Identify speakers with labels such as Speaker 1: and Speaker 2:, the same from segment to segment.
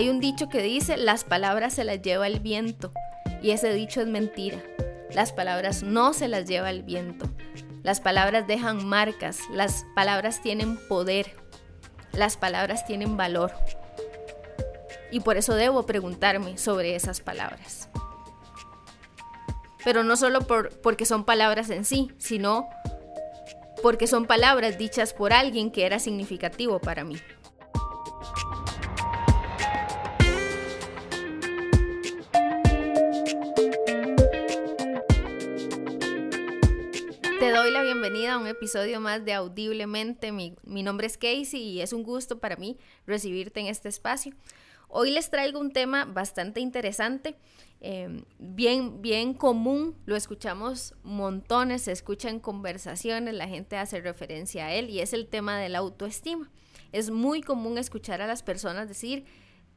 Speaker 1: Hay un dicho que dice, las palabras se las lleva el viento. Y ese dicho es mentira. Las palabras no se las lleva el viento. Las palabras dejan marcas, las palabras tienen poder, las palabras tienen valor. Y por eso debo preguntarme sobre esas palabras. Pero no solo por, porque son palabras en sí, sino porque son palabras dichas por alguien que era significativo para mí. Episodio más de Audiblemente. Mi, nombre es Casey y es un gusto para mí recibirte en este espacio. Hoy les traigo un tema bastante interesante, em, bien, bien común, lo escuchamos montones, se escuchan conversaciones, la gente hace referencia a él y es el tema de la autoestima. Es muy común escuchar a las personas decir,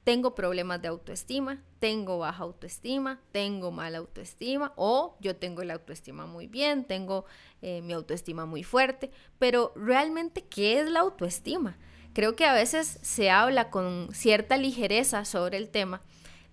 Speaker 1: tengo problemas de autoestima, tengo baja autoestima, tengo mala autoestima o yo tengo la autoestima muy bien, tengo eh, mi autoestima muy fuerte, pero realmente, ¿qué es la autoestima? Creo que a veces se habla con cierta ligereza sobre el tema,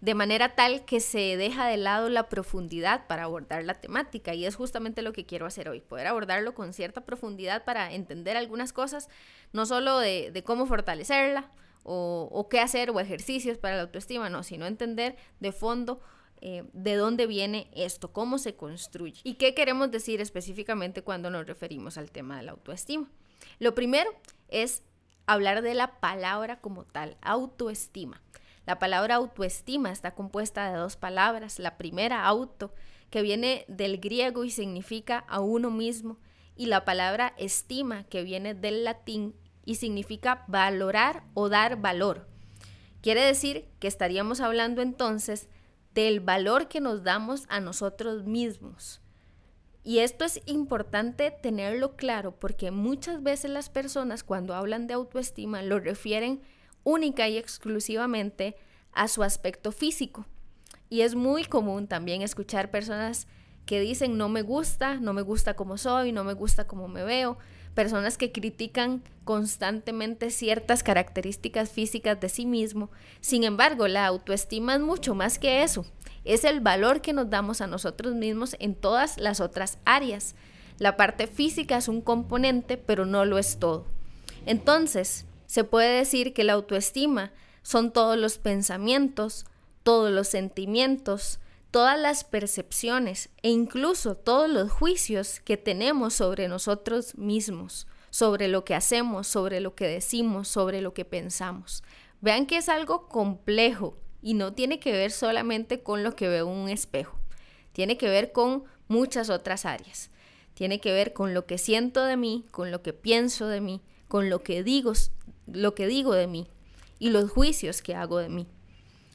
Speaker 1: de manera tal que se deja de lado la profundidad para abordar la temática y es justamente lo que quiero hacer hoy, poder abordarlo con cierta profundidad para entender algunas cosas, no solo de, de cómo fortalecerla, o, qué hacer o ejercicios para la autoestima, no, sino entender de fondo eh, de dónde viene esto, cómo se construye y qué queremos decir específicamente cuando nos referimos al tema de la autoestima. Lo primero es hablar de la palabra como tal, autoestima. La palabra autoestima está compuesta de dos palabras. La primera, auto, que viene del griego y significa a uno mismo, y la palabra estima, que viene del latín y significa valorar o dar valor. Quiere decir que estaríamos hablando entonces del valor que nos damos a nosotros mismos. Y esto es importante tenerlo claro porque muchas veces las personas cuando hablan de autoestima lo refieren única y exclusivamente a su aspecto físico. Y es muy común también escuchar personas que dicen no me gusta, no me gusta como soy, no me gusta como me veo, personas que critican constantemente ciertas características físicas de sí mismo. Sin embargo, la autoestima es mucho más que eso. Es el valor que nos damos a nosotros mismos en todas las otras áreas. La parte física es un componente, pero no lo es todo. Entonces, se puede decir que la autoestima son todos los pensamientos, todos los sentimientos, todas las percepciones e incluso todos los juicios que tenemos sobre nosotros mismos, sobre lo que hacemos, sobre lo que decimos, sobre lo que pensamos. Vean que es algo complejo y no tiene que ver solamente con lo que veo en un espejo, tiene que ver con muchas otras áreas. Tiene que ver con lo que siento de mí, con lo que pienso de mí, con lo que digo, lo que digo de mí y los juicios que hago de mí.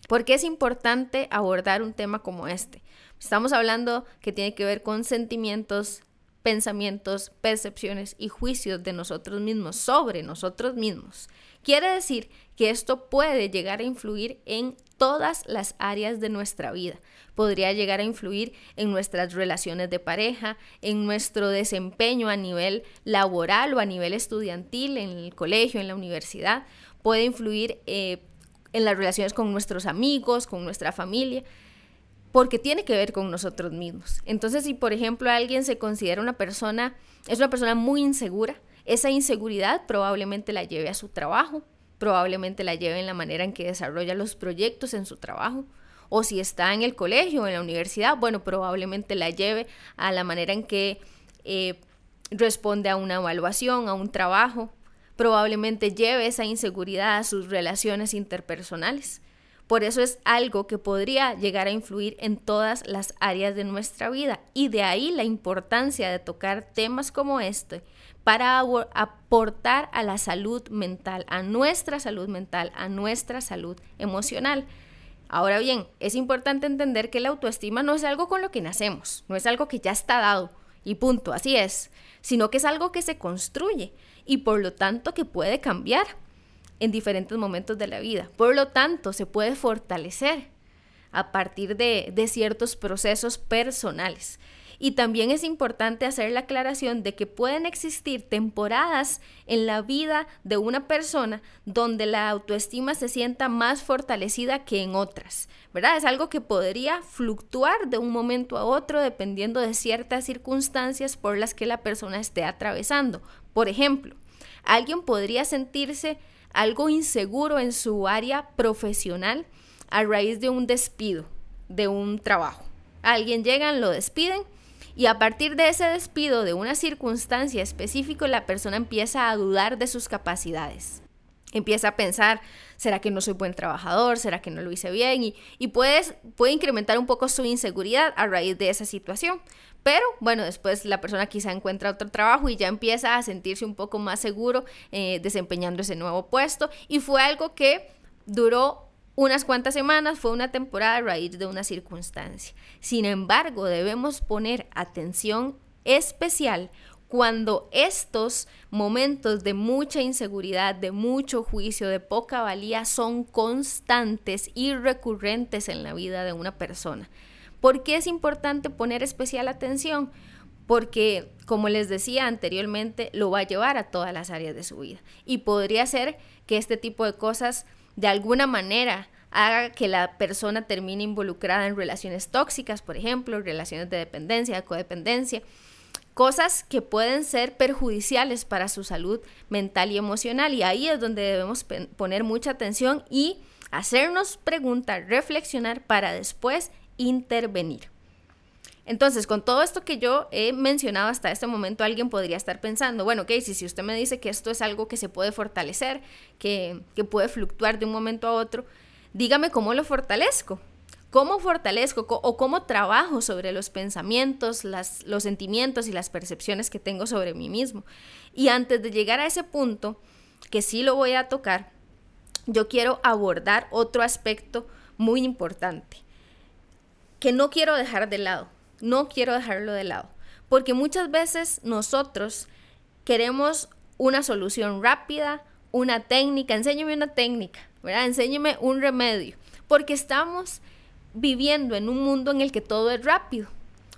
Speaker 1: ¿Por qué es importante abordar un tema como este? Estamos hablando que tiene que ver con sentimientos, pensamientos, percepciones y juicios de nosotros mismos, sobre nosotros mismos. Quiere decir que esto puede llegar a influir en todas las áreas de nuestra vida. Podría llegar a influir en nuestras relaciones de pareja, en nuestro desempeño a nivel laboral o a nivel estudiantil, en el colegio, en la universidad. Puede influir eh, en las relaciones con nuestros amigos, con nuestra familia, porque tiene que ver con nosotros mismos. Entonces, si por ejemplo alguien se considera una persona, es una persona muy insegura, esa inseguridad probablemente la lleve a su trabajo, probablemente la lleve en la manera en que desarrolla los proyectos en su trabajo, o si está en el colegio o en la universidad, bueno, probablemente la lleve a la manera en que eh, responde a una evaluación, a un trabajo, probablemente lleve esa inseguridad a sus relaciones interpersonales. Por eso es algo que podría llegar a influir en todas las áreas de nuestra vida y de ahí la importancia de tocar temas como este para aportar a la salud mental, a nuestra salud mental, a nuestra salud emocional. Ahora bien, es importante entender que la autoestima no es algo con lo que nacemos, no es algo que ya está dado y punto, así es, sino que es algo que se construye y por lo tanto que puede cambiar en diferentes momentos de la vida. Por lo tanto, se puede fortalecer a partir de, ciertos procesos personales. Y también es importante hacer la aclaración de que pueden existir temporadas en la vida de una persona donde la autoestima se sienta más fortalecida que en otras, ¿verdad? Es algo que podría fluctuar de un momento a otro dependiendo de ciertas circunstancias por las que la persona esté atravesando. Por ejemplo, alguien podría sentirse algo inseguro en su área profesional a raíz de un despido, de un trabajo. Alguien llegan, lo despiden y a partir de ese despido, de una circunstancia específica, la persona empieza a dudar de sus capacidades. Empieza a pensar, ¿será que no soy buen trabajador? ¿Será que no lo hice bien? Y, y puede incrementar un poco su inseguridad a raíz de esa situación. Pero bueno, después la persona quizá encuentra otro trabajo y ya empieza a sentirse un poco más seguro eh, desempeñando ese nuevo puesto. Y fue algo que duró unas cuantas semanas, fue una temporada a raíz de una circunstancia. Sin embargo, debemos poner atención especial cuando estos momentos de mucha inseguridad, de mucho juicio, de poca valía son constantes y recurrentes en la vida de una persona. ¿Por qué es importante poner especial atención? Porque, como les decía anteriormente, lo va a llevar a todas las áreas de su vida. Y podría ser que este tipo de cosas, de alguna manera, haga que la persona termine involucrada en relaciones tóxicas, por ejemplo, relaciones de dependencia, de codependencia, cosas que pueden ser perjudiciales para su salud mental y emocional. Y ahí es donde debemos poner mucha atención y hacernos preguntas, reflexionar para después intervenir. Entonces, con todo esto que yo he mencionado hasta este momento, alguien podría estar pensando, bueno, Casey, si usted me dice que esto es algo que se puede fortalecer, que, que puede fluctuar de un momento a otro, dígame cómo lo fortalezco. ¿Cómo fortalezco o cómo trabajo sobre los pensamientos, las, los sentimientos y las percepciones que tengo sobre mí mismo? Y antes de llegar a ese punto, que sí lo voy a tocar, yo quiero abordar otro aspecto muy importante que no quiero dejar de lado, no quiero dejarlo de lado, porque muchas veces nosotros queremos una solución rápida, una técnica, enséñame una técnica, ¿verdad? Enséñame un remedio, porque estamos viviendo en un mundo en el que todo es rápido.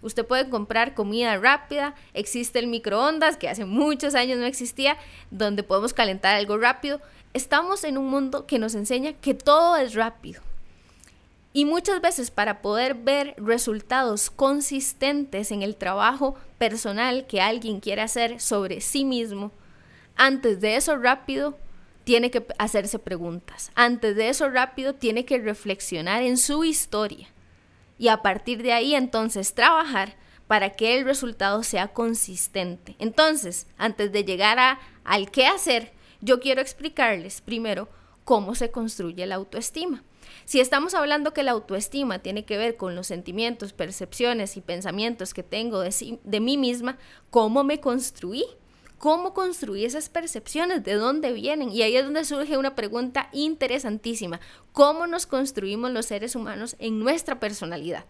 Speaker 1: Usted puede comprar comida rápida, existe el microondas, que hace muchos años no existía, donde podemos calentar algo rápido. Estamos en un mundo que nos enseña que todo es rápido. Y muchas veces para poder ver resultados consistentes en el trabajo personal que alguien quiere hacer sobre sí mismo, antes de eso rápido tiene que hacerse preguntas. Antes de eso rápido tiene que reflexionar en su historia. Y a partir de ahí entonces trabajar para que el resultado sea consistente. Entonces, antes de llegar a, al qué hacer, yo quiero explicarles primero cómo se construye la autoestima. Si estamos hablando que la autoestima tiene que ver con los sentimientos, percepciones y pensamientos que tengo de, de mí misma, ¿cómo me construí? ¿Cómo construí esas percepciones? ¿De dónde vienen? Y ahí es donde surge una pregunta interesantísima. ¿Cómo nos construimos los seres humanos en nuestra personalidad?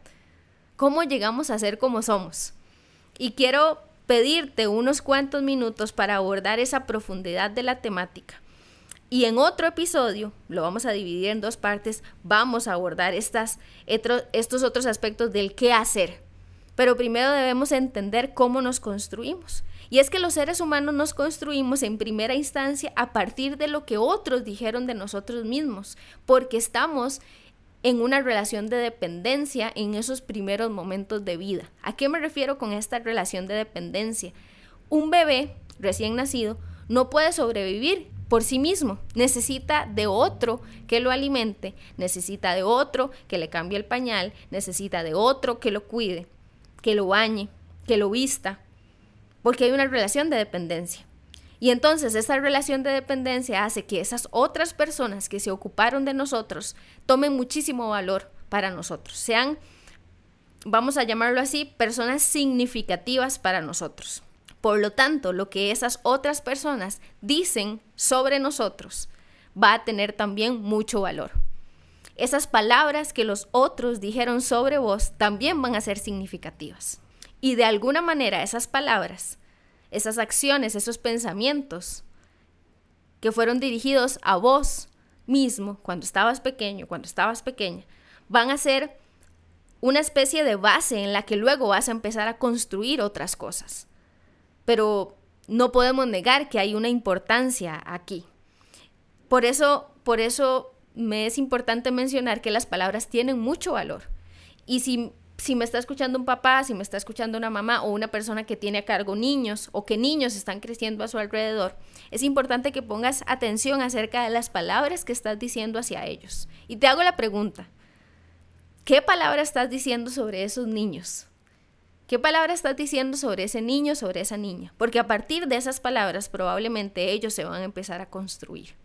Speaker 1: ¿Cómo llegamos a ser como somos? Y quiero pedirte unos cuantos minutos para abordar esa profundidad de la temática. Y en otro episodio, lo vamos a dividir en dos partes, vamos a abordar estas, estos otros aspectos del qué hacer. Pero primero debemos entender cómo nos construimos. Y es que los seres humanos nos construimos en primera instancia a partir de lo que otros dijeron de nosotros mismos, porque estamos en una relación de dependencia en esos primeros momentos de vida. ¿A qué me refiero con esta relación de dependencia? Un bebé recién nacido no puede sobrevivir por sí mismo, necesita de otro que lo alimente, necesita de otro que le cambie el pañal, necesita de otro que lo cuide, que lo bañe, que lo vista, porque hay una relación de dependencia. Y entonces esa relación de dependencia hace que esas otras personas que se ocuparon de nosotros tomen muchísimo valor para nosotros, sean, vamos a llamarlo así, personas significativas para nosotros. Por lo tanto, lo que esas otras personas dicen sobre nosotros va a tener también mucho valor. Esas palabras que los otros dijeron sobre vos también van a ser significativas. Y de alguna manera esas palabras, esas acciones, esos pensamientos que fueron dirigidos a vos mismo cuando estabas pequeño, cuando estabas pequeña, van a ser una especie de base en la que luego vas a empezar a construir otras cosas. Pero no podemos negar que hay una importancia aquí. Por eso, por eso me es importante mencionar que las palabras tienen mucho valor. Y si, si me está escuchando un papá, si me está escuchando una mamá o una persona que tiene a cargo niños o que niños están creciendo a su alrededor, es importante que pongas atención acerca de las palabras que estás diciendo hacia ellos. Y te hago la pregunta, ¿qué palabra estás diciendo sobre esos niños? ¿Qué palabra estás diciendo sobre ese niño, sobre esa niña? Porque a partir de esas palabras probablemente ellos se van a empezar a construir.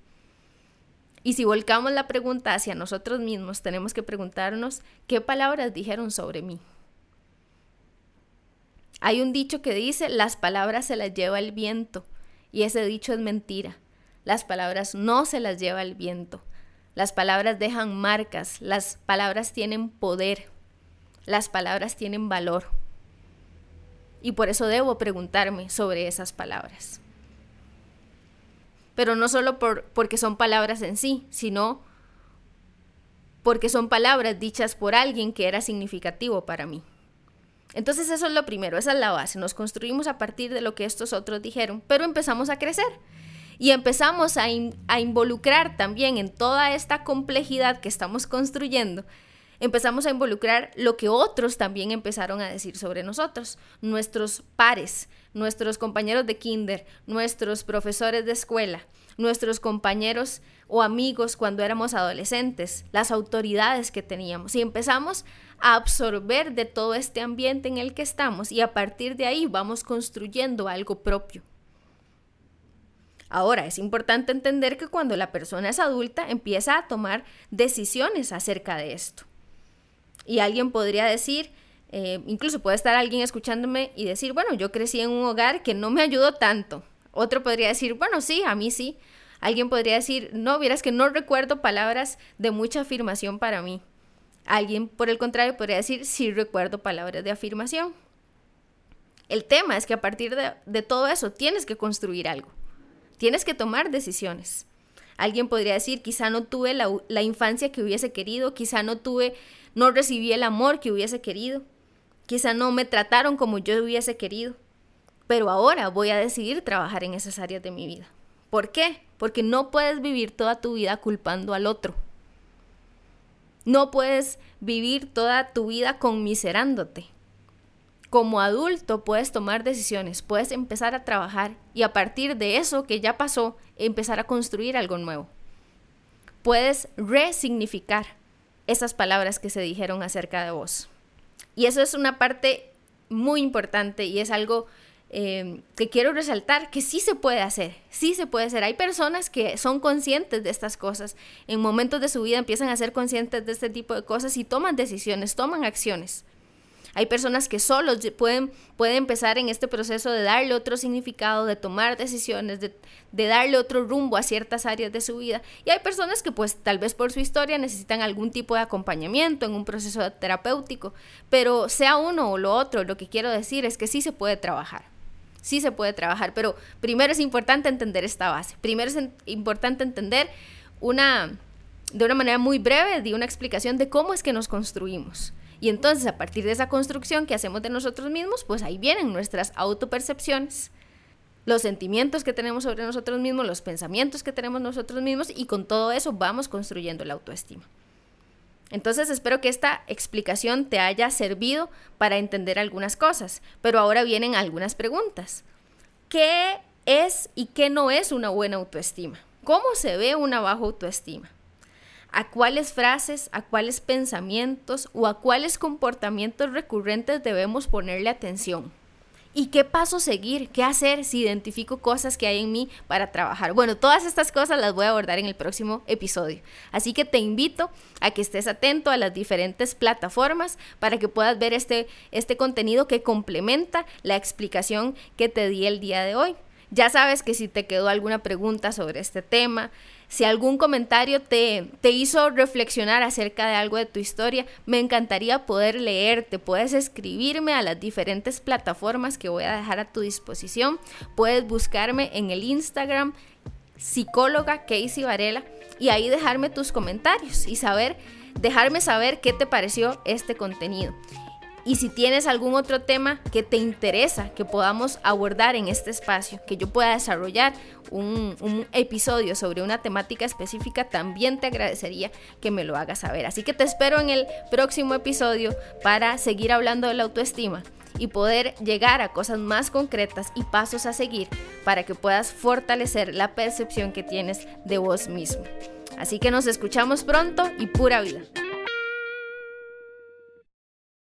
Speaker 1: Y si volcamos la pregunta hacia nosotros mismos, tenemos que preguntarnos qué palabras dijeron sobre mí. Hay un dicho que dice, las palabras se las lleva el viento, y ese dicho es mentira. Las palabras no se las lleva el viento. Las palabras dejan marcas, las palabras tienen poder, las palabras tienen valor. Y por eso debo preguntarme sobre esas palabras pero no solo por, porque son palabras en sí, sino porque son palabras dichas por alguien que era significativo para mí. Entonces eso es lo primero, esa es la base, nos construimos a partir de lo que estos otros dijeron, pero empezamos a crecer y empezamos a, a involucrar también en toda esta complejidad que estamos construyendo empezamos a involucrar lo que otros también empezaron a decir sobre nosotros, nuestros pares, nuestros compañeros de kinder, nuestros profesores de escuela, nuestros compañeros o amigos cuando éramos adolescentes, las autoridades que teníamos. Y empezamos a absorber de todo este ambiente en el que estamos y a partir de ahí vamos construyendo algo propio. Ahora, es importante entender que cuando la persona es adulta empieza a tomar decisiones acerca de esto. Y alguien podría decir, eh, incluso puede estar alguien escuchándome y decir, bueno, yo crecí en un hogar que no me ayudó tanto. Otro podría decir, bueno, sí, a mí sí. Alguien podría decir, no, vieras que no recuerdo palabras de mucha afirmación para mí. Alguien, por el contrario, podría decir, sí recuerdo palabras de afirmación. El tema es que a partir de, todo eso tienes que construir algo. Tienes que tomar decisiones. Alguien podría decir, quizá no tuve la, la infancia que hubiese querido, quizá no tuve no recibí el amor que hubiese querido, quizá no me trataron como yo hubiese querido, pero ahora voy a decidir trabajar en esas áreas de mi vida. ¿Por qué? Porque no puedes vivir toda tu vida culpando al otro. No puedes vivir toda tu vida conmiserándote. Como adulto puedes tomar decisiones, puedes empezar a trabajar y a partir de eso que ya pasó, empezar a construir algo nuevo. Puedes resignificar esas palabras que se dijeron acerca de vos. Y eso es una parte muy importante y es algo eh, que quiero resaltar, que sí se puede hacer, sí se puede hacer. Hay personas que son conscientes de estas cosas, en momentos de su vida empiezan a ser conscientes de este tipo de cosas y toman decisiones, toman acciones. Hay personas que solos pueden, pueden empezar en este proceso de darle otro significado, de tomar decisiones, de, de darle otro rumbo a ciertas áreas de su vida. Y hay personas que pues tal vez por su historia necesitan algún tipo de acompañamiento en un proceso terapéutico. Pero sea uno o lo otro, lo que quiero decir es que sí se puede trabajar sí se puede trabajar, pero primero es importante entender esta base. Primero es importante entender una, de una manera muy breve, de una explicación de cómo es que nos construimos. Y entonces a partir de esa construcción que hacemos de nosotros mismos, pues ahí vienen nuestras autopercepciones, los sentimientos que tenemos sobre nosotros mismos, los pensamientos que tenemos nosotros mismos y con todo eso vamos construyendo la autoestima. Entonces espero que esta explicación te haya servido para entender algunas cosas, pero ahora vienen algunas preguntas. ¿Qué es y qué no es una buena autoestima? ¿Cómo se ve una baja autoestima? A cuáles frases, a cuáles pensamientos o a cuáles comportamientos recurrentes debemos ponerle atención. ¿Y qué paso seguir? ¿Qué hacer si identifico cosas que hay en mí para trabajar? Bueno, todas estas cosas las voy a abordar en el próximo episodio. Así que te invito a que estés atento a las diferentes plataformas para que puedas ver este, este contenido que complementa la explicación que te di el día de hoy. Ya sabes que si te quedó alguna pregunta sobre este tema, si algún comentario te, te hizo reflexionar acerca de algo de tu historia, me encantaría poder leerte. Puedes escribirme a las diferentes plataformas que voy a dejar a tu disposición. Puedes buscarme en el Instagram psicóloga Casey Varela y ahí dejarme tus comentarios y saber dejarme saber qué te pareció este contenido. Y si tienes algún otro tema que te interesa que podamos abordar en este espacio, que yo pueda desarrollar un, episodio sobre una temática específica, también te agradecería que me lo hagas saber. Así que te espero en el próximo episodio para seguir hablando de la autoestima y poder llegar a cosas más concretas y pasos a seguir para que puedas fortalecer la percepción que tienes de vos mismo. Así que nos escuchamos pronto y pura vida.